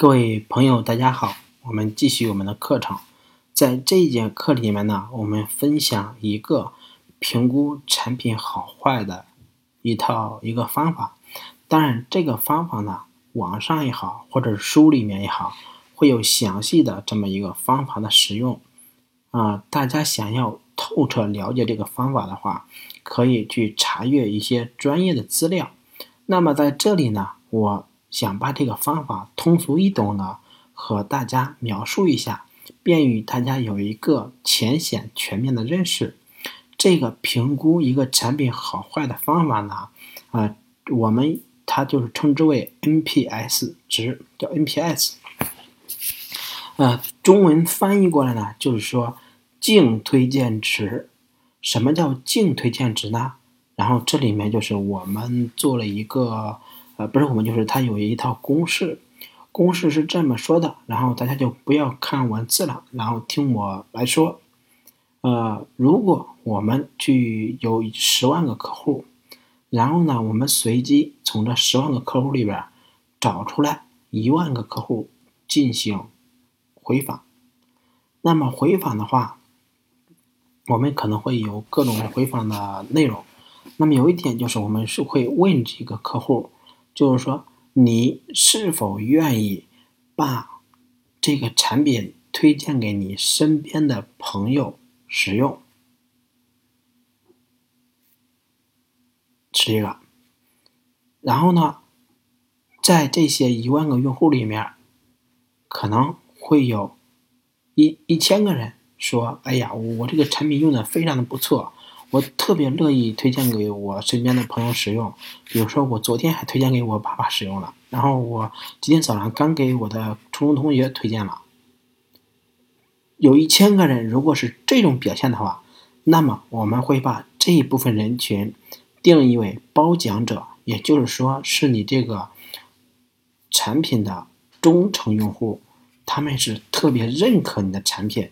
各位朋友，大家好，我们继续我们的课程。在这一节课里面呢，我们分享一个评估产品好坏的一套一个方法。当然，这个方法呢，网上也好，或者书里面也好，会有详细的这么一个方法的使用。啊，大家想要透彻了解这个方法的话，可以去查阅一些专业的资料。那么在这里呢，我想把这个方法通俗易懂的和大家描述一下，便于大家有一个浅显全面的认识。这个评估一个产品好坏的方法呢，啊，我们它就是称之为 NPS 值，叫 NPS。呃，中文翻译过来呢，就是说净推荐值。什么叫净推荐值呢？然后这里面就是我们做了一个，呃，不是我们，就是它有一套公式，公式是这么说的。然后大家就不要看文字了，然后听我来说。呃，如果我们去有十万个客户，然后呢，我们随机从这十万个客户里边找出来一万个客户进行。回访，那么回访的话，我们可能会有各种回访的内容。那么有一点就是，我们是会问这个客户，就是说你是否愿意把这个产品推荐给你身边的朋友使用？是一个。然后呢，在这些一万个用户里面，可能。会有一一千个人说：“哎呀，我这个产品用的非常的不错，我特别乐意推荐给我身边的朋友使用。比如说，我昨天还推荐给我爸爸使用了，然后我今天早上刚给我的初中同学推荐了。有一千个人，如果是这种表现的话，那么我们会把这一部分人群定义为褒奖者，也就是说，是你这个产品的忠诚用户。”他们是特别认可你的产品，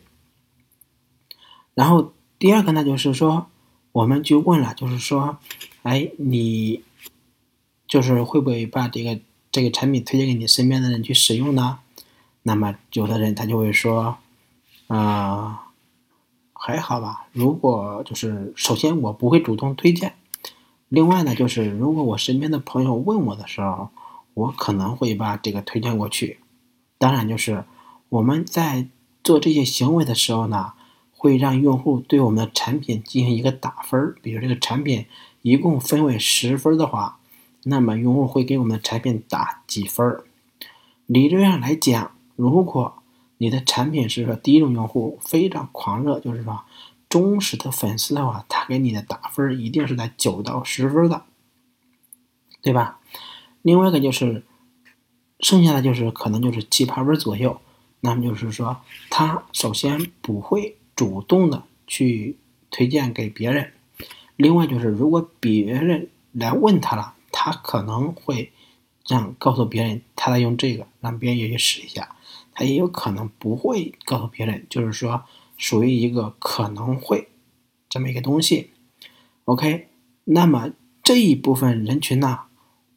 然后第二个呢，就是说，我们就问了，就是说，哎，你就是会不会把这个这个产品推荐给你身边的人去使用呢？那么有的人他就会说，啊，还好吧。如果就是首先我不会主动推荐，另外呢，就是如果我身边的朋友问我的时候，我可能会把这个推荐过去。当然，就是我们在做这些行为的时候呢，会让用户对我们的产品进行一个打分儿。比如这个产品一共分为十分的话，那么用户会给我们的产品打几分儿？理论上来讲，如果你的产品是说第一种用户非常狂热，就是说忠实的粉丝的话，他给你的打分一定是在九到十分的，对吧？另外一个就是。剩下的就是可能就是七八分左右，那么就是说，他首先不会主动的去推荐给别人，另外就是如果别人来问他了，他可能会这样告诉别人他在用这个，让别人也去试一下，他也有可能不会告诉别人，就是说属于一个可能会这么一个东西。OK，那么这一部分人群呢，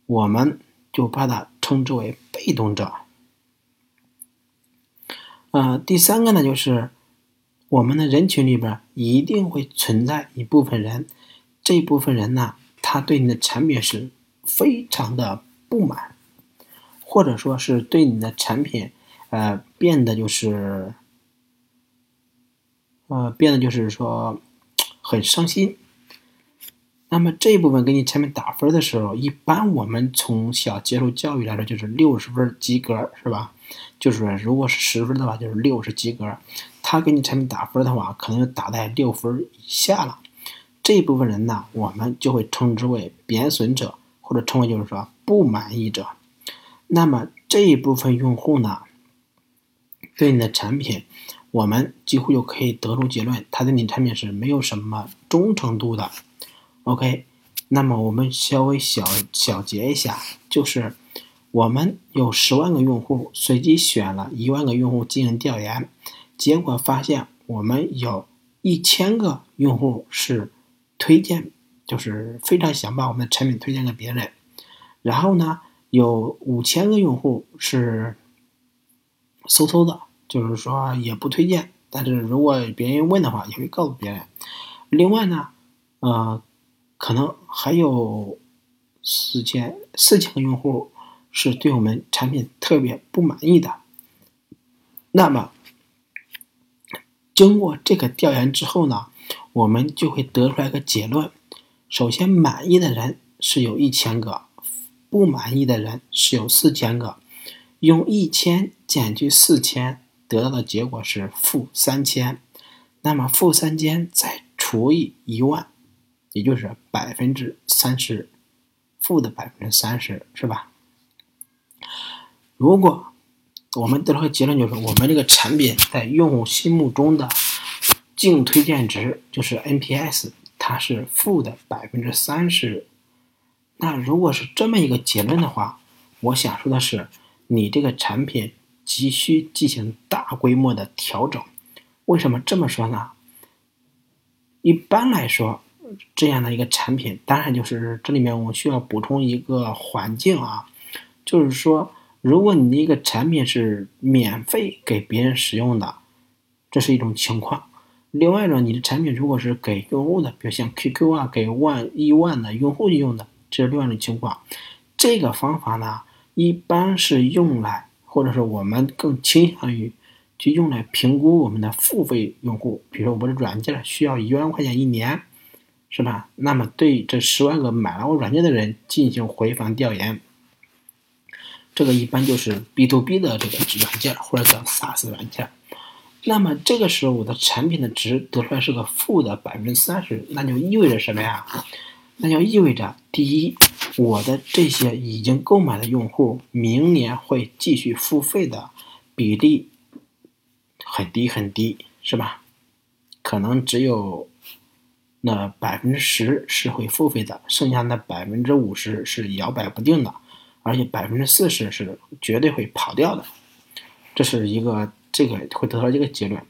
我们就把它称之为。被动者，呃，第三个呢，就是我们的人群里边一定会存在一部分人，这部分人呢，他对你的产品是非常的不满，或者说是对你的产品，呃，变得就是，呃，变得就是说很伤心。那么这一部分给你产品打分的时候，一般我们从小接受教育来说，就是六十分及格，是吧？就是如果是十分的话，就是六是及格。他给你产品打分的话，可能就打在六分以下了。这一部分人呢，我们就会称之为贬损者，或者称为就是说不满意者。那么这一部分用户呢，对你的产品，我们几乎就可以得出结论，他对你产品是没有什么忠诚度的。OK，那么我们稍微小小结一下，就是我们有十万个用户，随机选了一万个用户进行调研，结果发现我们有一千个用户是推荐，就是非常想把我们的产品推荐给别人，然后呢，有五千个用户是嗖嗖的，就是说也不推荐。但是如果别人问的话，也会告诉别人。另外呢，呃，可能还有四千四千个用户是对我们产品特别不满意的。那么，经过这个调研之后呢，我们就会得出来个结论：首先，满意的人是有一千个，不满意的人是有四千个。用一千减去四千。得到的结果是负三千，那么负三千再除以一万，也就是百分之三十，负的百分之三十，是吧？如果我们得出个结论，就是我们这个产品在用户心目中的净推荐值，就是 NPS，它是负的百分之三十。那如果是这么一个结论的话，我想说的是，你这个产品。急需进行大规模的调整。为什么这么说呢？一般来说，这样的一个产品，当然就是这里面我需要补充一个环境啊，就是说，如果你的一个产品是免费给别人使用的，这是一种情况；另外呢，你的产品如果是给用户的，比如像 QQ 啊，给万亿万的用户用的，这是另外一种情况。这个方法呢，一般是用来。或者是我们更倾向于去用来评估我们的付费用户，比如说我的软件需要一万块钱一年，是吧？那么对这十万个买了我软件的人进行回访调研，这个一般就是 B to B 的这个软件或者叫 SaaS 软件。那么这个时候我的产品的值得出来是个负的百分之三十，那就意味着什么呀？那就意味着第一。我的这些已经购买的用户，明年会继续付费的比例很低很低，是吧？可能只有那百分之十是会付费的，剩下那百分之五十是摇摆不定的，而且百分之四十是绝对会跑掉的。这是一个这个会得到一个结论。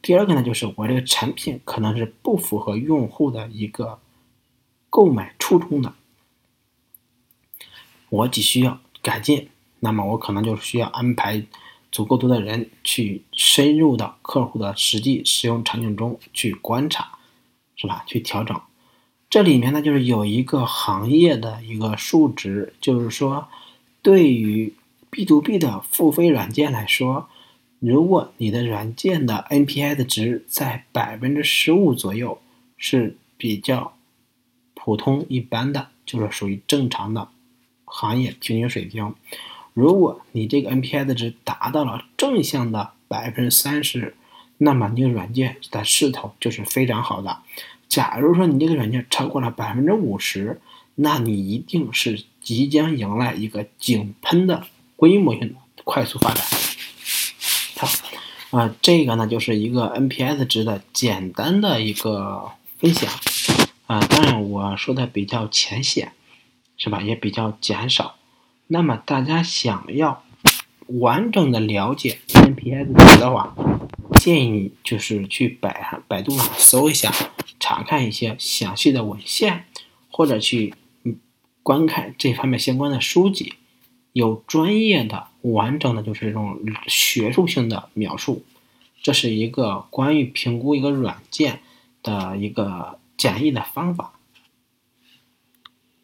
第二个呢，就是我这个产品可能是不符合用户的一个购买初衷的。我只需要改进，那么我可能就需要安排足够多的人去深入到客户的实际使用场景中去观察，是吧？去调整。这里面呢，就是有一个行业的一个数值，就是说，对于 B to B 的付费软件来说，如果你的软件的 NPI 的值在百分之十五左右，是比较普通一般的，就是属于正常的。行业平均水平，如果你这个 NPI 的值达到了正向的百分之三十，那么你软件的势头就是非常好的。假如说你这个软件超过了百分之五十，那你一定是即将迎来一个井喷的规模性的快速发展。好，啊，这个呢就是一个 NPS 值的简单的一个分享，啊，当然我说的比较浅显。是吧？也比较减少。那么大家想要完整的了解 NPS 值的话，建议你就是去百百度上搜一下，查看一些详细的文献，或者去观看这方面相关的书籍，有专业的、完整的，就是这种学术性的描述。这是一个关于评估一个软件的一个简易的方法。